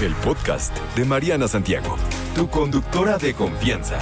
El podcast de Mariana Santiago, tu conductora de confianza.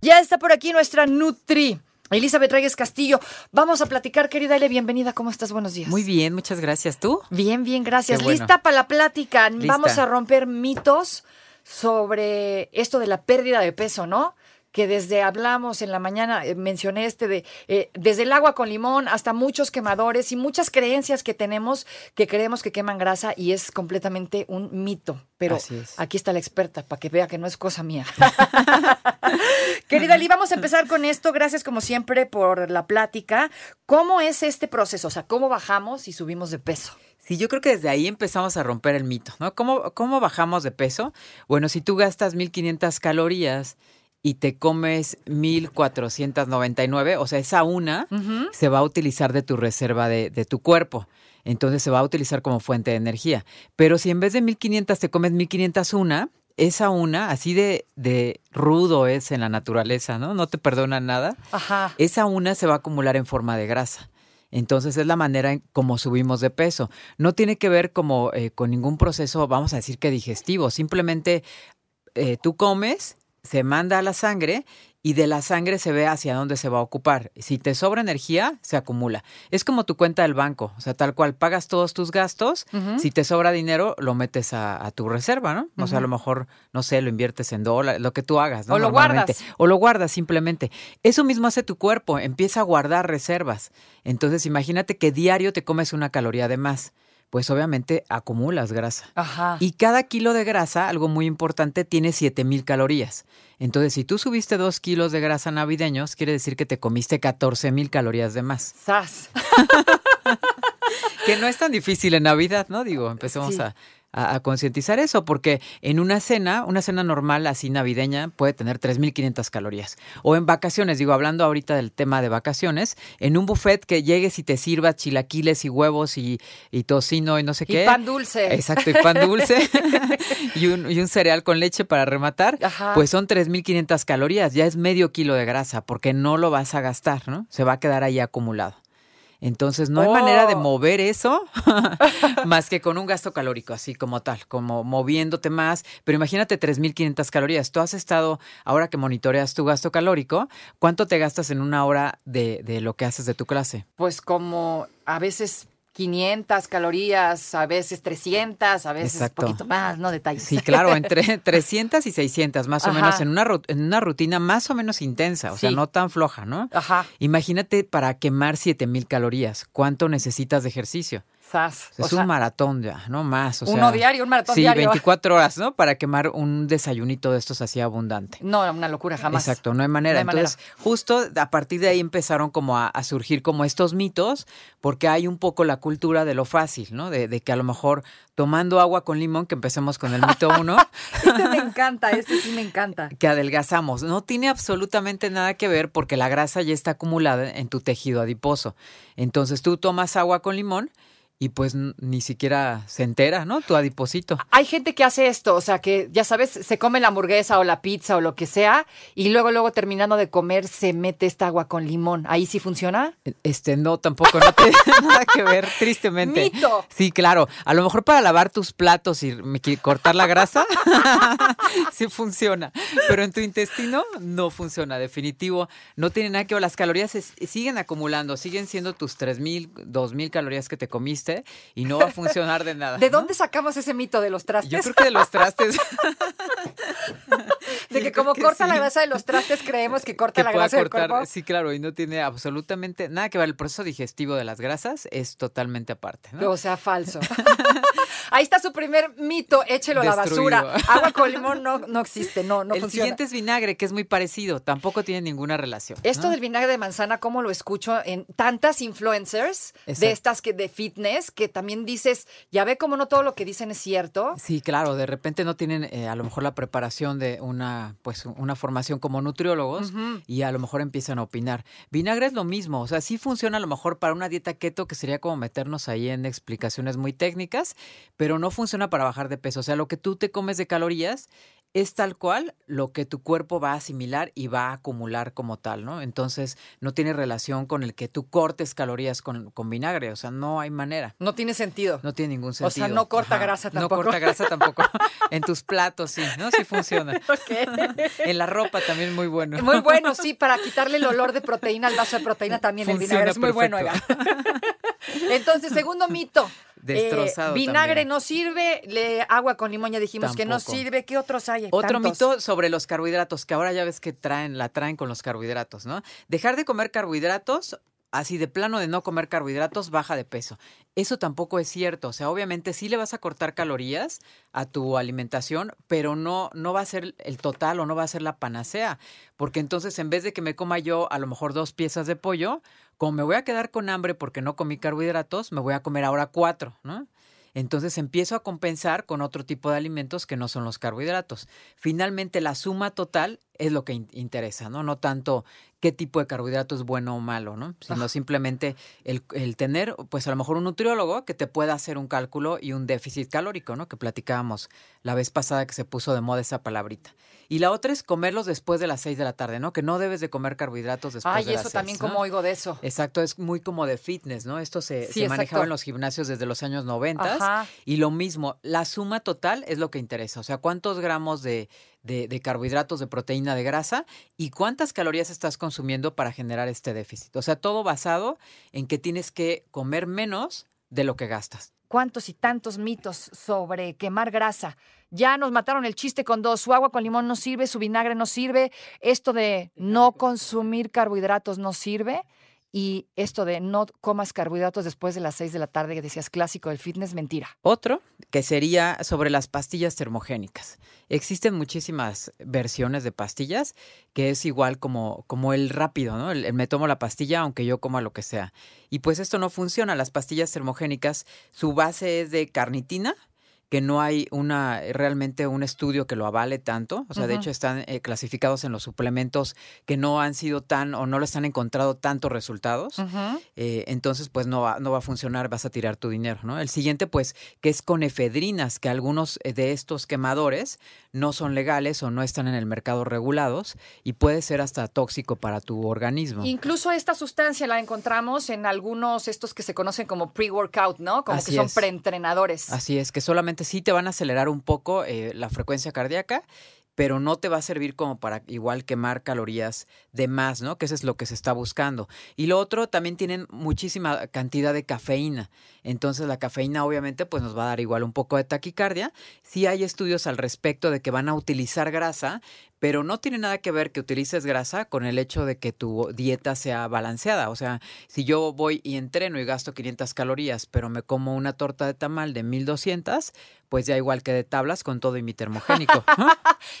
Ya está por aquí nuestra Nutri. Elizabeth Reyes Castillo, vamos a platicar, querida Ele, bienvenida, ¿cómo estás? Buenos días. Muy bien, muchas gracias. ¿Tú? Bien, bien, gracias. Bueno. ¿Lista para la plática? Lista. Vamos a romper mitos sobre esto de la pérdida de peso, ¿no? Que desde hablamos en la mañana, eh, mencioné este de, eh, desde el agua con limón hasta muchos quemadores y muchas creencias que tenemos que creemos que queman grasa y es completamente un mito. Pero Así es. aquí está la experta para que vea que no es cosa mía. Querida Lee, vamos a empezar con esto. Gracias como siempre por la plática. ¿Cómo es este proceso? O sea, ¿cómo bajamos y subimos de peso? Sí, yo creo que desde ahí empezamos a romper el mito, ¿no? ¿Cómo, cómo bajamos de peso? Bueno, si tú gastas 1500 calorías y te comes 1499, o sea, esa una se va a utilizar de tu reserva de, de tu cuerpo. Entonces se va a utilizar como fuente de energía. Pero si en vez de 1500 te comes 1501, esa una, así de, de rudo es en la naturaleza, ¿no? No te perdona nada. Ajá. esa una se va a acumular en forma de grasa. Entonces es la manera en como subimos de peso. No tiene que ver como eh, con ningún proceso, vamos a decir que digestivo. Simplemente eh, tú comes, se manda a la sangre y de la sangre se ve hacia dónde se va a ocupar. Si te sobra energía, se acumula. Es como tu cuenta del banco, o sea, tal cual pagas todos tus gastos, si te sobra dinero, lo metes a, a tu reserva, ¿no? O sea, a lo mejor, no sé, lo inviertes en dólares, lo que tú hagas, ¿no? O lo guardas. O lo guardas simplemente. Eso mismo hace tu cuerpo, empieza a guardar reservas. Entonces, imagínate que diario te comes una caloría de más. Pues obviamente acumulas grasa. Ajá. Y cada kilo de grasa, algo muy importante, tiene 7000 calorías. Entonces, si tú subiste dos kilos de grasa navideños, quiere decir que te comiste 14000 calorías de más. ¡Sas! Que no es tan difícil en Navidad, ¿no? Digo, empecemos Sí. a, a- a concientizar eso, porque en una cena, una cena normal así navideña puede tener 3.500 calorías. O en vacaciones, digo, hablando ahorita del tema de vacaciones, en un buffet que llegues y te sirva chilaquiles y huevos y, y tocino y no sé Y qué. pan dulce. Exacto, y pan dulce y, un, y un cereal con leche para rematar, Ajá. pues son 3.500 calorías, ya es medio kilo de grasa, porque no lo vas a gastar, ¿no? Se va a quedar ahí acumulado. Entonces, no hay manera de Oh. mover eso más que con un gasto calórico, así como tal, como moviéndote más. Pero imagínate 3.500 calorías. Tú has estado, ahora que monitoreas tu gasto calórico, ¿cuánto te gastas en una hora de, de lo que haces de tu clase? Pues como a veces 500 calorías, a veces 300, a veces un poquito más, ¿no? Detalles. Sí, claro, entre 300 y 600, más o menos, en una, ru- en una rutina más o menos intensa, o sea, Sí. no tan floja, ¿no? Ajá. Imagínate para quemar 7000 calorías, ¿cuánto necesitas de ejercicio? Es O sea, un maratón ya, no más. O Uno diario, un maratón sí, diario. 24 horas, ¿no? Para quemar un desayunito de estos así abundante. No, una locura jamás. Exacto, no hay manera. No hay Entonces, justo a partir de ahí empezaron como a, a surgir como estos mitos, porque hay un poco la cultura de lo fácil, ¿no? De, de que a lo mejor tomando agua con limón, que empecemos con el mito uno, Este me encanta, este sí me encanta. que adelgazamos. No tiene absolutamente nada que ver porque la grasa ya está acumulada en tu tejido adiposo. Entonces tú tomas agua con limón y pues ni siquiera se entera, ¿no? Tu adiposito. Hay gente que hace esto, o sea, que ya sabes, se come la hamburguesa o la pizza o lo que sea, y luego, luego terminando de comer, se mete esta agua con limón. ¿Ahí sí funciona? Este, no, tampoco, no tiene nada que ver, tristemente. ¡Mito! Sí, claro. A lo mejor para lavar tus platos y cortar la grasa, sí funciona. Pero en tu intestino no funciona, definitivo. No tiene nada que ver. Las calorías se- siguen acumulando, siguen siendo tus 3.000, 2.000 calorías que te comiste y no va a funcionar de nada. ¿De dónde sacamos ese mito de los trastes? Yo creo que de los trastes. De que como que corta la grasa de los trastes, creemos que corta que la grasa del cortar, cuerpo. sí, claro, y no tiene absolutamente nada que ver. El proceso digestivo de las grasas es totalmente aparte. ¿no? O sea, falso. Ahí está su primer mito, échelo a la basura. Agua con limón no, no existe, no, no el funciona. siguiente es vinagre, que es muy parecido, tampoco tiene ninguna relación. Esto ¿no? del vinagre de manzana, ¿cómo lo escucho en tantas influencers de estas que de fitness que también dices, ya ve cómo no todo lo que dicen es cierto? Sí, claro, de repente no tienen eh, a lo mejor la preparación de una pues una formación como nutriólogos y a lo mejor empiezan a opinar. Vinagre es lo mismo, o sea, sí funciona a lo mejor para una dieta keto que sería como meternos ahí en explicaciones muy técnicas, pero no funciona para bajar de peso, o sea, lo que tú te comes de calorías es tal cual lo que tu cuerpo va a asimilar y va a acumular como tal, ¿no? Entonces no tiene relación con el que tú cortes calorías con, con vinagre, o sea, no hay manera. No tiene sentido. No tiene ningún O sentido. sea, no corta grasa tampoco. No corta grasa tampoco. en tus platos, sí, ¿no? Sí funciona. en la ropa también muy bueno. Muy bueno, sí, para quitarle el olor de proteína al vaso de proteína también el vinagre es muy bueno, perfecto. oiga. Entonces, segundo mito. Destrozado Eh, vinagre también. no sirve, le, agua con limón ya dijimos que no sirve. ¿Qué otros hay? Otro Tantos. mito sobre los carbohidratos, que ahora ya ves que traen, la traen con los carbohidratos, ¿no? Dejar de comer carbohidratos, así de plano de no comer carbohidratos, baja de peso. Eso tampoco es cierto. O sea, obviamente sí le vas a cortar calorías a tu alimentación, pero no, no va a ser el total o no va a ser la panacea. Porque entonces, en vez de que me coma yo a lo mejor dos piezas de pollo, como me voy a quedar con hambre porque no comí carbohidratos, me voy a comer ahora cuatro, ¿no? Entonces empiezo a compensar con otro tipo de alimentos que no son los carbohidratos. Finalmente la suma total es lo que in- interesa, ¿no? No tanto qué tipo de carbohidrato es bueno o malo, ¿no? Sino simplemente el, el tener, pues a lo mejor un nutriólogo que te pueda hacer un cálculo y un déficit calórico, ¿no? Que platicábamos la vez pasada que se puso de moda esa palabrita. Y la otra es comerlos después de las seis de la tarde, ¿no? Que no debes de comer carbohidratos después Ay, de las eso seis, también ¿no? como oigo de eso. Exacto, es muy como de fitness, ¿no? Esto se, Sí, se manejaba en los gimnasios desde los años 90 Ajá. y lo mismo, la suma total es lo que interesa, o sea, cuántos gramos de, de- de carbohidratos, de proteína, de grasa y cuántas calorías estás consumiendo para generar este déficit. O sea, todo basado en que tienes que comer menos de lo que gastas. cuántos y tantos mitos sobre quemar grasa. Ya nos mataron el chiste con dos. Su agua con limón no sirve, su vinagre no sirve. Esto de no consumir carbohidratos no sirve. Y esto de no comas carbohidratos después de las seis de la tarde, que decías clásico del fitness, mentira. Otro que sería sobre las pastillas termogénicas. Existen muchísimas versiones de pastillas que es igual como, como el rápido, ¿no? El me tomo la pastilla aunque yo coma lo que sea. Y pues esto no funciona. Las pastillas termogénicas, su base es de carnitina, que no hay una realmente un estudio que lo avale tanto. O sea, de hecho están eh, clasificados en los suplementos que no han sido tan o no les han encontrado tantos resultados. Eh, entonces, pues no va, no va a funcionar, vas a tirar tu dinero, ¿no? El siguiente, pues, que es con efedrinas, que algunos eh, de estos quemadores no son legales o no están en el mercado regulados y puede ser hasta tóxico para tu organismo. Incluso esta sustancia la encontramos en algunos estos que se conocen como pre-workout, ¿no? Como Así que son es. preentrenadores. Así es, que solamente sí te van a acelerar un poco eh, la frecuencia cardíaca, pero no te va a servir como para igual quemar calorías de más, ¿no? Que eso es lo que se está buscando. Y lo otro, también tienen muchísima cantidad de cafeína. Entonces la cafeína obviamente pues nos va a dar igual un poco de taquicardia. Sí hay estudios al respecto de que van a utilizar grasa, pero no tiene nada que ver que utilices grasa con el hecho de que tu dieta sea balanceada. O sea, si yo voy y entreno y gasto 500 calorías, pero me como una torta de tamal de 1200, pues ya igual que de tablas con todo y mi termogénico.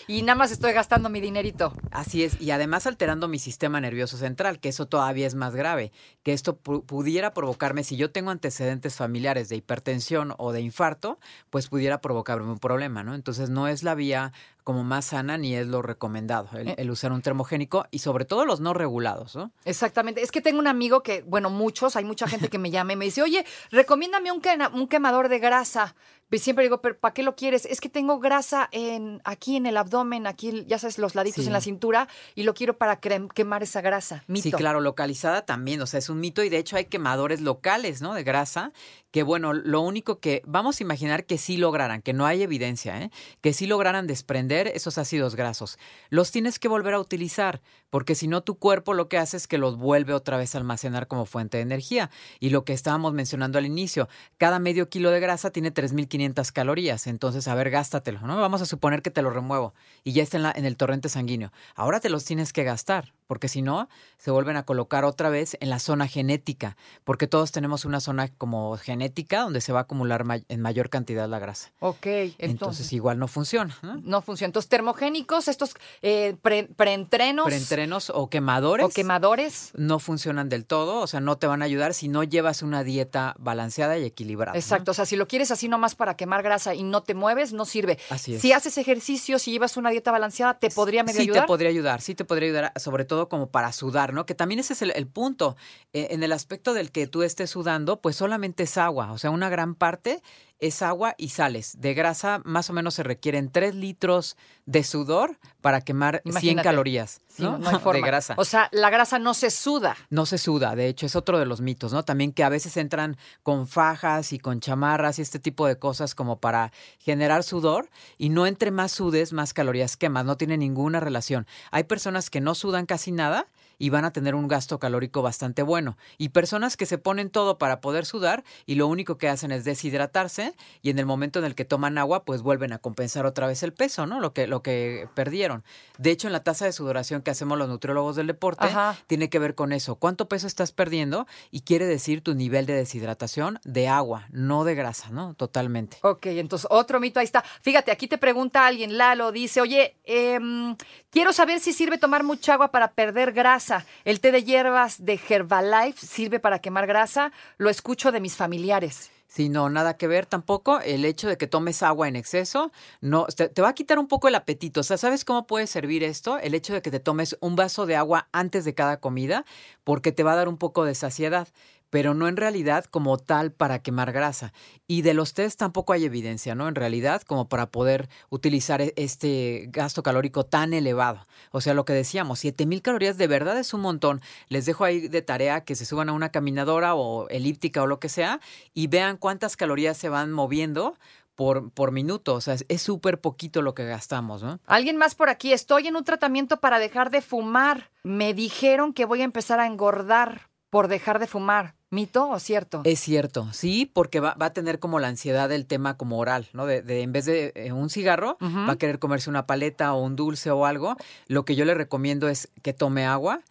Y nada más estoy gastando mi dinerito. Así es, y además alterando mi sistema nervioso central, que eso todavía es más grave, que esto pu- pudiera provocarme, si yo tengo antecedentes familiares de hipertensión o de infarto, pues pudiera provocarme un problema, ¿no? Entonces no es la vía como más sana ni es lo recomendado, el, Eh. el usar un termogénico y sobre todo los no regulados, ¿no? Exactamente. Es que tengo un amigo que, bueno, muchos, hay mucha gente que me llama y me dice, oye, recomiéndame un, un quemador de grasa. Y siempre digo, pero ¿para qué lo quieres? Es que tengo grasa en aquí en el abdomen, aquí, ya sabes, los laditos Sí. en la cintura, y lo quiero para quemar esa grasa. Mito. Sí, claro, localizada también, o sea, es un mito y de hecho hay quemadores locales, ¿no? De grasa, que bueno, lo único que vamos a imaginar que sí lograran, que no hay evidencia, ¿eh? Que sí lograran desprender esos ácidos grasos, los tienes que volver a utilizar, porque si no tu cuerpo lo que hace es que los vuelve otra vez a almacenar como fuente de energía. Y lo que estábamos mencionando al inicio, cada medio kilo de grasa tiene 3.500 calorías, entonces, a ver, gástatelo, ¿no? Vamos a suponer que te lo remuevo y ya está en, el torrente sanguíneo. Ahora te los tienes que gastar, porque si no, se vuelven a colocar otra vez en la zona genética, porque todos tenemos una zona como genética donde se va a acumular en mayor cantidad la grasa. Ok, Entonces, entonces. igual no funciona, ¿no? no funciona. Entonces, termogénicos, estos eh, pre- preentrenos Preentrenos o quemadores o quemadores. no funcionan del todo, o sea, no te van a ayudar si no llevas una dieta balanceada y equilibrada. ¿no? Exacto, o sea, si lo quieres así nomás para quemar grasa y no te mueves, no sirve. Así es. Si haces ejercicio, si llevas una dieta balanceada, te podría medio sí ayudar. te podría ayudar, sí te podría ayudar, sobre todo como para sudar, ¿no? Que también ese es el, punto. Eh, en el aspecto del que tú estés sudando, pues solamente es agua, o sea, una gran parte es agua y sales. De grasa más o menos se requieren 3 litros de sudor para quemar 100 Imagínate. calorías Sí, ¿no? no hay forma. de grasa. O sea, la grasa no se suda. No se suda, de hecho, es otro de los mitos, ¿no? También que a veces entran con fajas y con chamarras y este tipo de cosas como para generar sudor y no entre más sudes, más calorías quemas, no tiene ninguna relación. Hay personas que no sudan casi nada y van a tener un gasto calórico bastante bueno. Y personas que se ponen todo para poder sudar y lo único que hacen es deshidratarse y en el momento en el que toman agua, pues vuelven a compensar otra vez el peso, ¿no? Lo que, lo que perdieron. De hecho, en la tasa de sudoración que hacemos los nutriólogos del deporte, Ajá. tiene que ver con eso. ¿Cuánto peso estás perdiendo? Y quiere decir tu nivel de deshidratación de agua, no de grasa, ¿no? Totalmente. Ok, entonces otro mito ahí está. Fíjate, aquí te pregunta alguien, Lalo, dice, oye, em, quiero saber si sirve tomar mucha agua para perder grasa. El té de hierbas de Herbalife sirve para quemar grasa. Lo escucho de mis familiares. Sí, no, nada que ver tampoco. El hecho de que tomes agua en exceso no te, te va a quitar un poco el apetito. O sea, ¿sabes cómo puede servir esto? El hecho de que te tomes un vaso de agua antes de cada comida, porque te va a dar un poco de saciedad, pero no en realidad como tal para quemar grasa. Y de los test tampoco hay evidencia, ¿no? En realidad, como para poder utilizar e- este gasto calórico tan elevado. O sea, lo que decíamos, 7000 calorías de verdad es un montón. Les dejo ahí de tarea que se suban a una caminadora o elíptica o lo que sea y vean cuántas calorías se van moviendo por, por minuto. O sea, es- es súper poquito lo que gastamos, ¿no? Alguien más por aquí, estoy en un tratamiento para dejar de fumar. Me dijeron que voy a empezar a engordar por dejar de fumar. ¿Mito o cierto? Es cierto, sí, porque va, va a tener como la ansiedad del tema como oral, ¿no? De, de en vez de eh, un cigarro, va a querer comerse una paleta o un dulce o algo. Lo que yo le recomiendo es que tome agua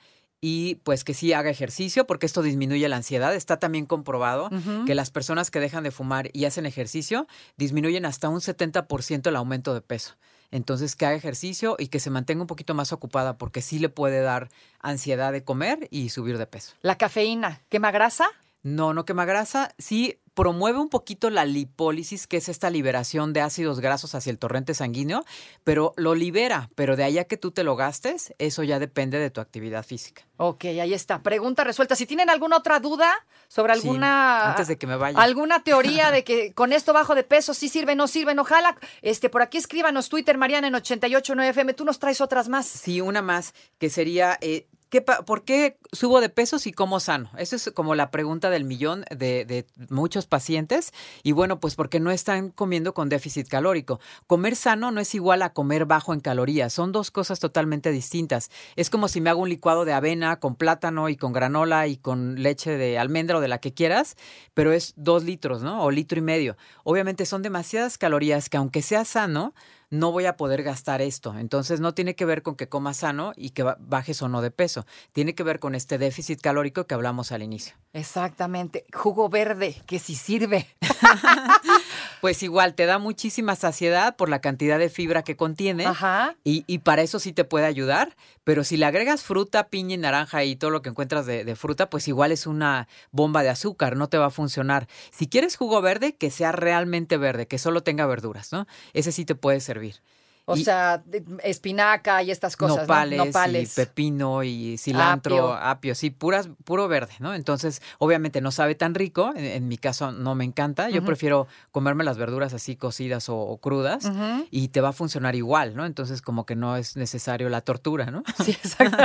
y pues que sí haga ejercicio, porque esto disminuye la ansiedad. Está también comprobado que las personas que dejan de fumar y hacen ejercicio disminuyen hasta un 70% el aumento de peso. Entonces, que haga ejercicio y que se mantenga un poquito más ocupada, porque sí le puede dar ansiedad de comer y subir de peso. La cafeína, ¿quema grasa? No, no quema grasa. Sí promueve un poquito la lipólisis, que es esta liberación de ácidos grasos hacia el torrente sanguíneo, pero lo libera. Pero de ahí a que tú te lo gastes, eso ya depende de tu actividad física. Ok, ahí está. Pregunta resuelta. Si tienen alguna otra duda sobre Sí, alguna. antes de que me vaya. Alguna teoría de que con esto bajo de peso sí sirve, no sirve, ojalá. Este, por aquí escríbanos Twitter, Mariana, en 889FM. Tú nos traes otras más. Sí, una más, que sería, eh, ¿qué pa- ¿por qué subo de peso si como sano? Esa es como la pregunta del millón de, de muchos pacientes. Y bueno, pues porque no están comiendo con déficit calórico. Comer sano no es igual a comer bajo en calorías. Son dos cosas totalmente distintas. Es como si me hago un licuado de avena con plátano y con granola y con leche de almendra o de la que quieras, pero es dos litros, ¿no? O litro y medio. Obviamente son demasiadas calorías que aunque sea sano, no voy a poder gastar esto. Entonces no tiene que ver con que comas sano y que ba- bajes o no de peso. Tiene que ver con este déficit calórico que hablamos al inicio. Exactamente. Jugo verde, que sí sirve. Pues igual te da muchísima saciedad por la cantidad de fibra que contiene. Ajá. Y, y para eso sí te puede ayudar, pero si le agregas fruta, piña y naranja y todo lo que encuentras de, de fruta, pues igual es una bomba de azúcar, no te va a funcionar. Si quieres jugo verde, que sea realmente verde, que solo tenga verduras, ¿no? Ese sí te puede servir. O Y- sea, espinaca y estas cosas. ¿no? nopales, Nopales. y pepino y cilantro, Apio. apio. sí, puras, puro verde, ¿no? Entonces, obviamente no sabe tan rico, en, en mi caso no me encanta, yo prefiero comerme las verduras así cocidas o, o crudas y te va a funcionar igual, ¿no? Entonces, como que no es necesario la tortura, ¿no? Sí, exacto.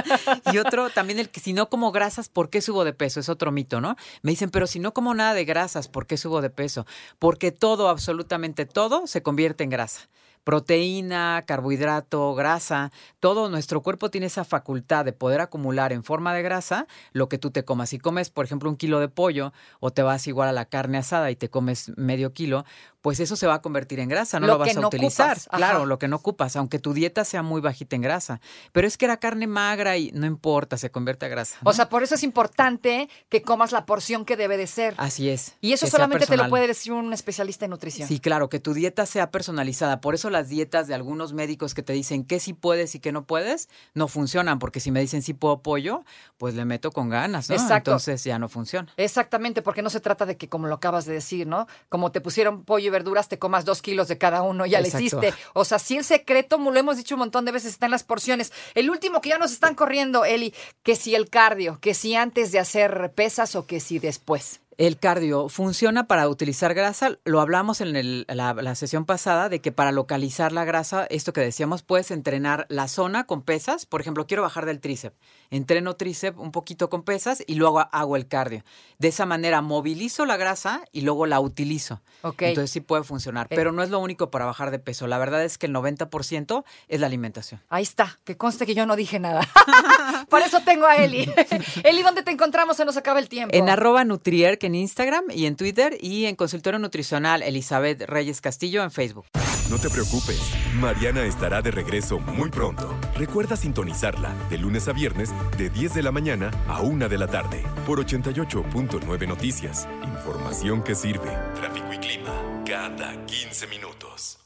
Y otro, también el que si no como grasas, ¿por qué subo de peso? Es otro mito, ¿no? Me dicen, pero si no como nada de grasas, ¿por qué subo de peso? Porque todo, absolutamente todo, se convierte en grasa. Proteína, carbohidrato, grasa, todo nuestro cuerpo tiene esa facultad de poder acumular en forma de grasa lo que tú te comas. Si comes, por ejemplo, un kilo de pollo o te vas igual a la carne asada y te comes medio kilo, pues eso se va a convertir en grasa, no lo, vas a utilizar. Claro, lo que no ocupas, aunque tu dieta sea muy bajita en grasa. Pero es que era carne magra y no importa, se convierte a grasa. O sea, por eso es importante que comas la porción que debe de ser. Así es. Y eso solamente te lo puede decir un especialista en nutrición. Sí, claro, que tu dieta sea personalizada. Por eso las dietas de algunos médicos que te dicen que sí puedes y que no puedes, no funcionan, porque si me dicen sí puedo pollo, pues le meto con ganas, ¿no? Exacto. Entonces ya no funciona. Exactamente, porque no se trata de que, como lo acabas de decir, ¿no? Como te pusieron pollo y verduras, te comas dos kilos de cada uno, ya le hiciste. O sea, si el secreto, lo hemos dicho un montón de veces, está en las porciones. El último que ya nos están corriendo, Eli, que si el cardio, que si antes de hacer pesas o que si después. El cardio funciona para utilizar grasa. Lo hablamos en la, sesión pasada de que para localizar la grasa, esto que decíamos, puedes entrenar la zona con pesas. Por ejemplo, quiero bajar del tríceps. Entreno tríceps un poquito con pesas y luego hago el cardio. De esa manera movilizo la grasa y luego la utilizo. Entonces sí puede funcionar. Pero no es lo único para bajar de peso. La verdad es que el 90% es la alimentación. Ahí está. Que conste que yo no dije nada. Por eso tengo a Eli. Eli, ¿dónde te encontramos? Se nos acaba el tiempo. En arroba Nutrier, en Instagram y en Twitter y en consultorio nutricional Elizabeth Reyes Castillo en Facebook. No te preocupes, Mariana estará de regreso muy pronto. Recuerda sintonizarla de lunes a viernes de 10 de la mañana a 1 de la tarde por 88.9 Noticias. Información que sirve. Tráfico y clima cada 15 minutos.